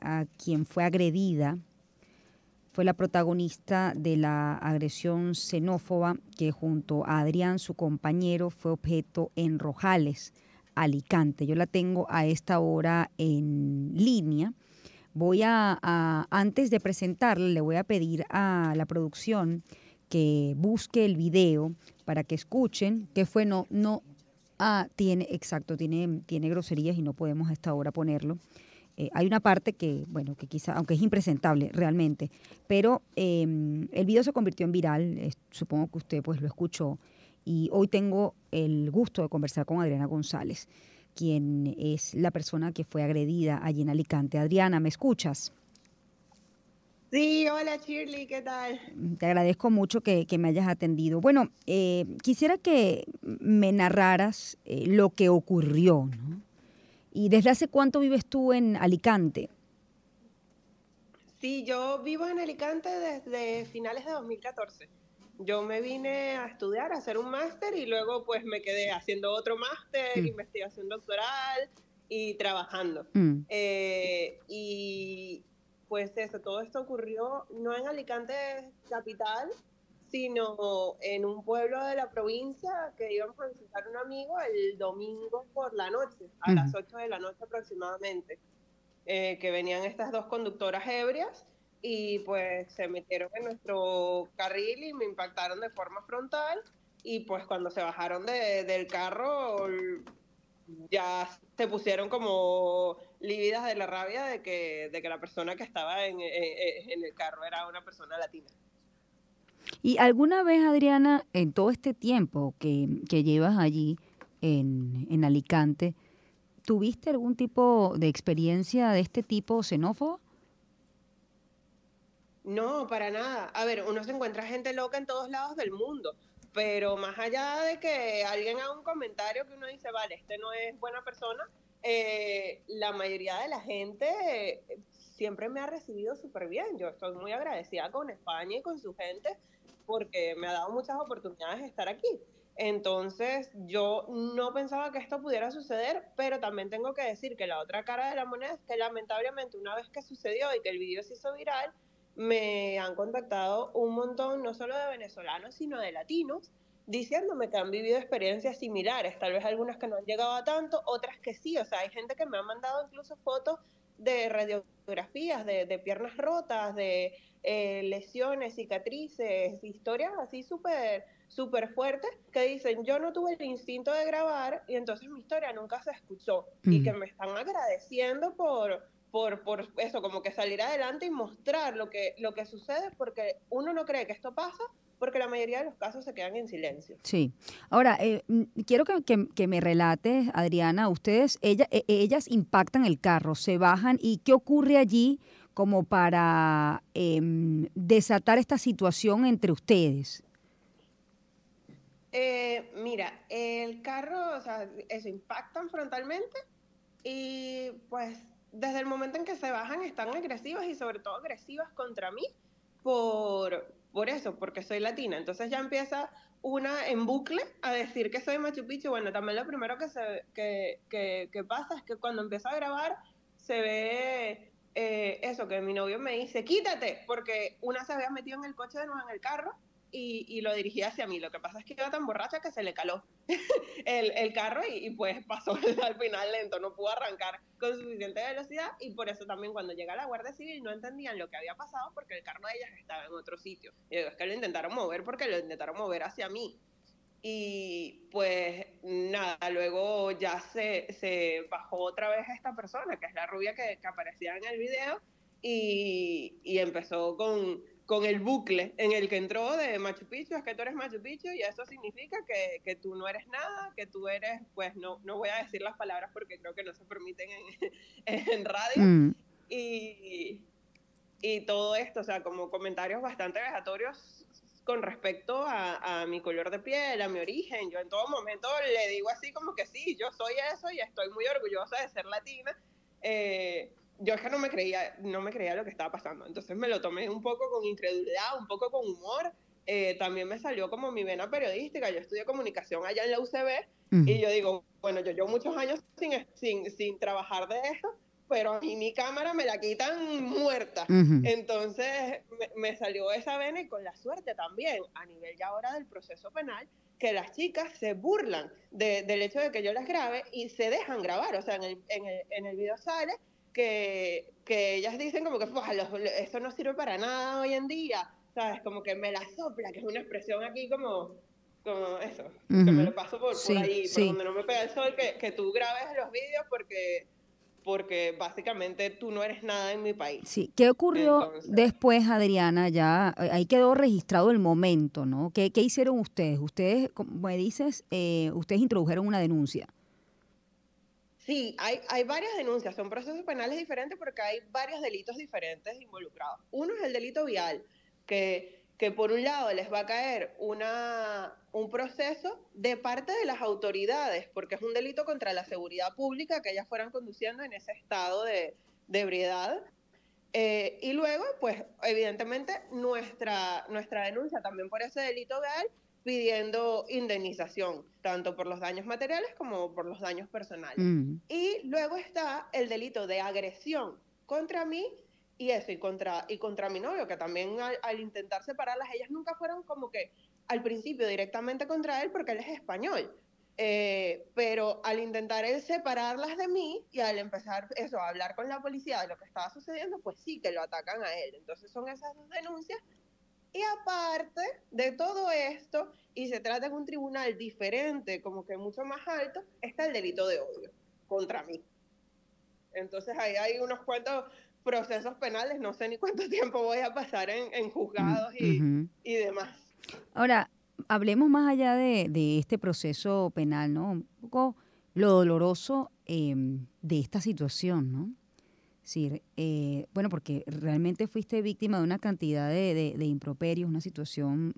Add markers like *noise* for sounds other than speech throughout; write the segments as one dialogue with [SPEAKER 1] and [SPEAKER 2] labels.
[SPEAKER 1] a quien fue agredida fue la protagonista de la agresión xenófoba que junto a Adrián, su compañero, fue objeto en Rojales, Alicante. Yo la tengo a esta hora en línea. Voy a, antes de presentarla, le voy a pedir a la producción que busque el video para que escuchen que fue no, no, ah, tiene, exacto, tiene, tiene groserías y no podemos a esta hora ponerlo. Eh, hay una parte que, bueno, que quizá, aunque es impresentable realmente, pero em, el video se convirtió en viral, supongo que usted pues lo escuchó, y hoy tengo el gusto de conversar con Adriana González, quien es la persona que fue agredida allí en Alicante. Adriana, ¿me escuchas?
[SPEAKER 2] Sí, hola Shirley, ¿qué tal?
[SPEAKER 1] Te agradezco mucho que, me hayas atendido. Bueno, eh, quisiera que me narraras eh, lo que ocurrió, ¿no? ¿Y desde hace cuánto vives tú en Alicante?
[SPEAKER 2] Sí, yo vivo en Alicante desde finales de 2014. Yo me vine a estudiar, a hacer un máster y luego pues me quedé haciendo otro máster, mm. investigación doctoral y trabajando. Mm. Eh, y pues eso, todo esto ocurrió no en Alicante capital, sino en un pueblo de la provincia que íbamos a visitar un amigo el domingo por la noche, a las 8 de la noche aproximadamente, eh, que venían estas dos conductoras ebrias y pues se metieron en nuestro carril y me impactaron de forma frontal y pues cuando se bajaron del carro ya se pusieron como lívidas de la rabia de que, de que la persona que estaba en, en el carro era una persona latina.
[SPEAKER 1] ¿Y alguna vez, Adriana, en todo este tiempo que, llevas allí en, Alicante, tuviste algún tipo de experiencia de este tipo xenófobo?
[SPEAKER 2] No, para nada. A ver, uno se encuentra gente loca en todos lados del mundo, pero más allá de que alguien haga un comentario que uno dice, vale, este no es buena persona, eh, la mayoría de la gente siempre me ha recibido súper bien. Yo estoy muy agradecida con España y con su gente porque me ha dado muchas oportunidades de estar aquí. Entonces, yo no pensaba que esto pudiera suceder, pero también tengo que decir que la otra cara de la moneda es que lamentablemente una vez que sucedió y que el vídeo se hizo viral, me han contactado un montón, no solo de venezolanos, sino de latinos, diciéndome que han vivido experiencias similares, tal vez algunas que no han llegado a tanto, otras que sí, o sea, hay gente que me ha mandado incluso fotos de radiografías, de, de piernas rotas, de eh, lesiones, cicatrices, historias así súper súper fuertes que dicen yo no tuve el instinto de grabar y entonces mi historia nunca se escuchó y que mm. me están agradeciendo por, por, por, eso, como que salir adelante y mostrar lo que, lo que sucede porque uno no cree que esto pasa porque la mayoría de los casos se quedan en silencio.
[SPEAKER 1] Sí. Ahora, eh, mm, quiero que, que, me relates, Adriana, ustedes, ella, e, ellas impactan el carro, se bajan y ¿qué ocurre allí como para em, desatar esta situación entre ustedes?
[SPEAKER 2] Eh, mira, el carro, o sea, eso impactan frontalmente y pues desde el momento en que se bajan están agresivas y sobre todo agresivas contra mí por, por eso, porque soy latina. Entonces ya empieza una en bucle a decir que soy Machu Picchu. Bueno, también lo primero que, se, que, que, pasa es que cuando empiezo a grabar se ve eh, eso, que mi novio me dice, quítate, porque una se había metido en el coche de nuevo en el carro y, lo dirigía hacia mí. Lo que pasa es que iba tan borracha que se le caló *laughs* el, carro y, pues pasó *laughs* al final lento, no pudo arrancar con suficiente velocidad y por eso también cuando llega la Guardia Civil no entendían lo que había pasado porque el carro de ellas estaba en otro sitio. Y digo, es que lo intentaron mover porque lo intentaron mover hacia mí. Y pues nada, luego ya se, se, bajó otra vez esta persona, que es la rubia que, que aparecía en el video, y, y, empezó con, con el bucle en el que entró de Machu Picchu, es que tú eres Machu Picchu, y eso significa que, que tú no eres nada, que tú eres, pues no, no voy a decir las palabras porque creo que no se permiten en, *laughs* en radio. Mm. Y, y todo esto, o sea, como comentarios bastante vejatorios con respecto a, mi color de piel, a mi origen. Yo en todo momento le digo así como que sí, yo soy eso y estoy muy orgullosa de ser latina. Eh, yo es que no me creía, no me creía lo que estaba pasando. Entonces me lo tomé un poco con incredulidad, un poco con humor. Eh, también me salió como mi vena periodística. Yo estudié comunicación allá en la UCB y yo digo, bueno, yo llevo muchos años sin, sin, sin trabajar de esto, pero a mí mi cámara me la quitan muerta. Entonces me, salió esa vena y con la suerte también, a nivel ya ahora del proceso penal, que las chicas se burlan del hecho de que yo las grabe y se dejan grabar. O sea, en el, en el, en el video sale que, que ellas dicen como que eso no sirve para nada hoy en día. ¿Sabes? Como que me la sopla, que es una expresión aquí como como eso, que me lo paso por, ahí, por donde no me pega el sol, que, que tú grabes los vídeos porque porque básicamente tú no eres nada en mi país.
[SPEAKER 1] Sí, ¿qué ocurrió después, Adriana? Ya eh, ahí quedó registrado el momento, ¿no? ¿Qué, qué hicieron ustedes? Ustedes, como me dices, eh, ustedes introdujeron una denuncia.
[SPEAKER 2] Sí, hay, hay varias denuncias, son procesos penales diferentes porque hay varios delitos diferentes involucrados. Uno es el delito vial, que que por un lado les va a caer una, un proceso de parte de las autoridades, porque es un delito contra la seguridad pública que ellas fueran conduciendo en ese estado de, ebriedad. Eh, y luego, pues, evidentemente, nuestra, nuestra denuncia también por ese delito real pidiendo indemnización, tanto por los daños materiales como por los daños personales. Mm. Y luego está el delito de agresión contra mí y eso, y contra, y contra mi novio, que también al, intentar separarlas, ellas nunca fueron como que al principio directamente contra él porque él es español. Eh, pero al intentar él separarlas de mí y al empezar eso, a hablar con la policía de lo que estaba sucediendo, pues sí que lo atacan a él. Entonces son esas dos denuncias. Y aparte de todo esto, y se trata de un tribunal diferente, como que mucho más alto, está el delito de odio contra mí. Entonces ahí hay unos cuantos procesos penales, no sé ni cuánto *laughs* tiempo voy a pasar en, juzgados y, demás.
[SPEAKER 1] Ahora, hablemos más allá de, este proceso penal, ¿no? Un poco lo doloroso em, de esta situación, ¿no? Sí, eh, bueno, porque realmente fuiste víctima de una cantidad de, improperios, una situación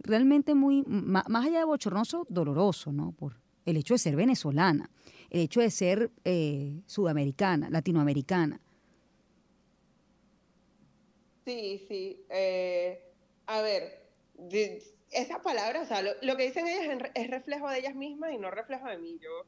[SPEAKER 1] realmente muy, más, allá de bochornoso, doloroso, ¿no? Por el hecho de ser venezolana, el hecho de ser eh, sudamericana, latinoamericana.
[SPEAKER 2] Sí, sí. Eh, a ver, esas palabras, o sea, lo, que dicen ellas es, reflejo de ellas mismas y no reflejo de mí. Yo,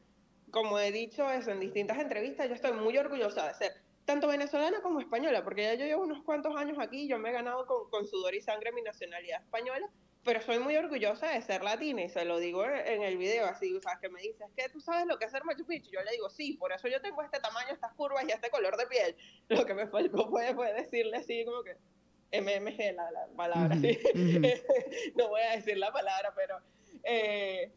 [SPEAKER 2] como he dicho eso en distintas entrevistas, yo estoy muy orgullosa de ser tanto venezolana como española, porque ya yo llevo unos cuantos años aquí, yo me he ganado con, con sudor y sangre mi nacionalidad española, pero soy muy orgullosa de ser latina y se lo digo en el video así, o sea, que me dices, que tú sabes lo que es ser Machu Picchu? Yo le digo, sí, por eso yo tengo este tamaño, estas curvas y este color de piel. *laughs* Lo que me faltó fue, fue decirle así como que, MMG, la, la palabra, *laughs* no voy a decir la palabra, pero, eh,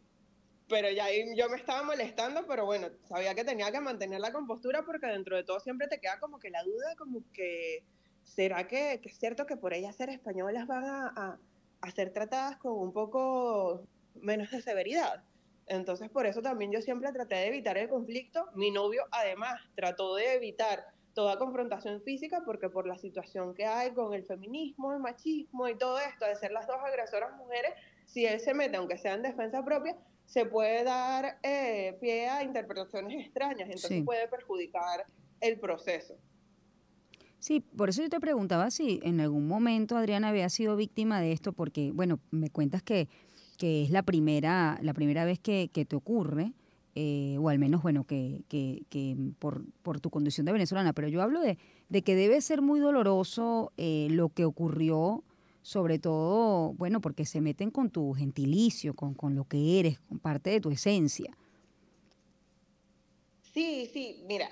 [SPEAKER 2] pero ya yo me estaba molestando, pero bueno, sabía que tenía que mantener la compostura porque dentro de todo siempre te queda como que la duda, como que, ¿será que, es cierto que por ellas ser españolas van a, a ser tratadas con un poco menos de severidad? Entonces, por eso también yo siempre traté de evitar el conflicto. Mi novio, además, trató de evitar toda confrontación física, porque por la situación que hay con el feminismo, el machismo y todo esto, de ser las dos agresoras mujeres, si él se mete, aunque sea en defensa propia, se puede dar eh, pie a interpretaciones extrañas, entonces puede perjudicar el proceso.
[SPEAKER 1] Sí, por eso yo te preguntaba si en algún momento Adriana había sido víctima de esto, porque, bueno, me cuentas que, que es la primera, la primera vez que, que te ocurre. Eh, o al menos, bueno, que, por, tu condición de venezolana, pero yo hablo de, que debe ser muy doloroso eh, lo que ocurrió, sobre todo, bueno, porque se meten con tu gentilicio, con, con lo que eres, con parte de tu esencia.
[SPEAKER 2] Sí, sí, mira,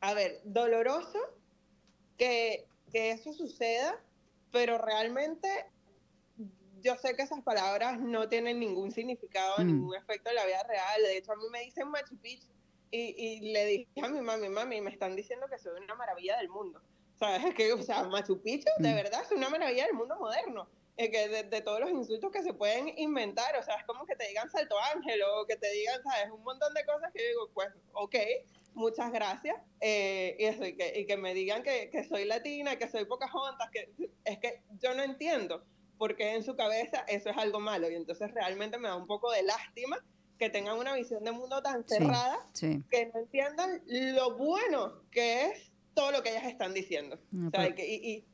[SPEAKER 2] a ver, doloroso que, que eso suceda, pero realmente yo sé que esas palabras no tienen ningún significado, mm. ningún efecto en la vida real. De hecho, a mí me dicen Machu Picchu y, y le dije a mi mami, mami, me están diciendo que soy una maravilla del mundo. ¿Sabes? Que, o sea, Machu Picchu de mm. verdad es una maravilla del mundo moderno. Eh, que de, todos los insultos que se pueden inventar, o sea, es como que te digan salto ángel o que te digan, ¿sabes? Un montón de cosas que digo, pues, ok, muchas gracias. Eh, y eso, y que, y que me digan que, que soy latina, que soy Pocahontas, que es que yo no entiendo porque en su cabeza eso es algo malo. Y entonces realmente me da un poco de lástima que tengan una visión de mundo tan cerrada que no entiendan lo bueno que es todo lo que ellas están diciendo. y,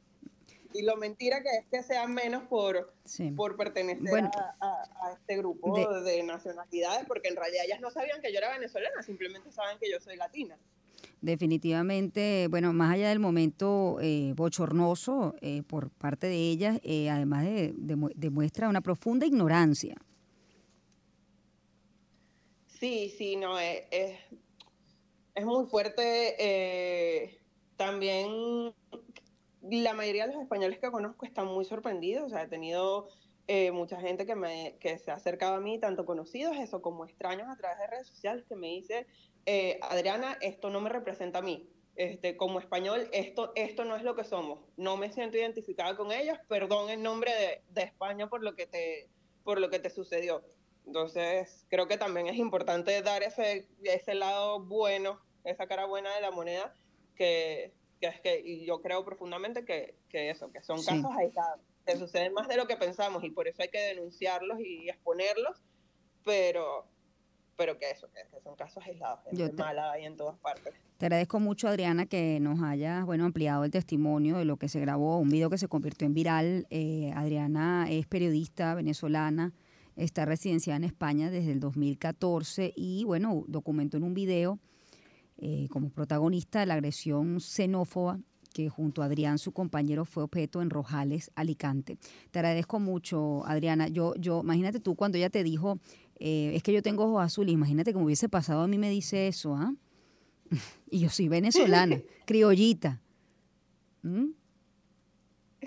[SPEAKER 2] lo mentira que es que sean menos por, por pertenecer a, este grupo de, de nacionalidades, porque en realidad ellas no sabían que yo era venezolana, simplemente saben que yo soy latina.
[SPEAKER 1] definitivamente, bueno, más allá del momento eh, bochornoso eh, por parte de ellas, eh, además de, demuestra una profunda ignorancia.
[SPEAKER 2] Sí, sí, no, es, es, muy fuerte. También la mayoría de los españoles que conozco están muy sorprendidos, o sea, he tenido mucha gente que, me, que se ha acercado a mí, tanto conocidos, eso como extraños a través de redes sociales, que me dice, eh, Adriana, esto no me representa a mí. Este, como español, esto, esto no es lo que somos. No me siento identificada con ellos. Perdón en nombre de, España por lo, que te, por lo que te sucedió. Entonces, creo que también es importante dar ese, ese lado bueno, esa cara buena de la moneda, que, es que y yo creo profundamente que, eso, que son casos aislados, que suceden más de lo que pensamos y por eso hay que denunciarlos y exponerlos, pero pero que eso, que, son casos aislados, en Málaga y en todas partes.
[SPEAKER 1] Te agradezco mucho, Adriana, que nos hayas bueno, ampliado el testimonio de lo que se grabó, un video que se convirtió en viral. Eh, Adriana es periodista venezolana, está residenciada en España desde el 2014 y, bueno, documentó en un video eh, como protagonista de la agresión xenófoba que junto a Adrián, su compañero, fue objeto en Rojales, Alicante. Te agradezco mucho, Adriana. Yo, yo, imagínate tú cuando ella te dijo, eh, es que yo tengo ojos azules, imagínate cómo hubiese pasado a mí me dice eso, ¿ah? *laughs* y yo soy venezolana, *laughs* criollita.
[SPEAKER 2] ¿Mm?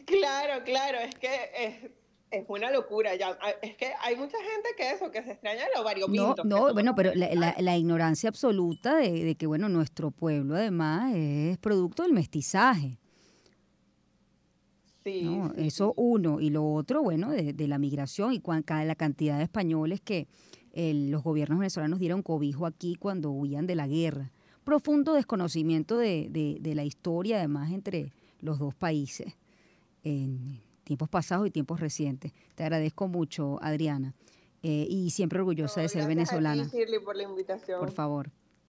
[SPEAKER 2] Claro, claro, es que es, es una locura ya. Ah, es que hay mucha gente que eso, que se extraña de los varios
[SPEAKER 1] No, no bueno, pero la, la, ignorancia absoluta de, que, bueno, nuestro pueblo además es producto del mestizaje. Sí, Eso uno. Y lo otro, bueno, de, de la migración y la cantidad de españoles que los gobiernos venezolanos dieron cobijo aquí cuando huían de la guerra. Profundo desconocimiento de, de la historia, además, entre los dos países. En, tiempos pasados y tiempos recientes. Te agradezco mucho, Adriana, eh, y siempre orgullosa de ser venezolana.
[SPEAKER 2] por la invitación.
[SPEAKER 1] Por favor.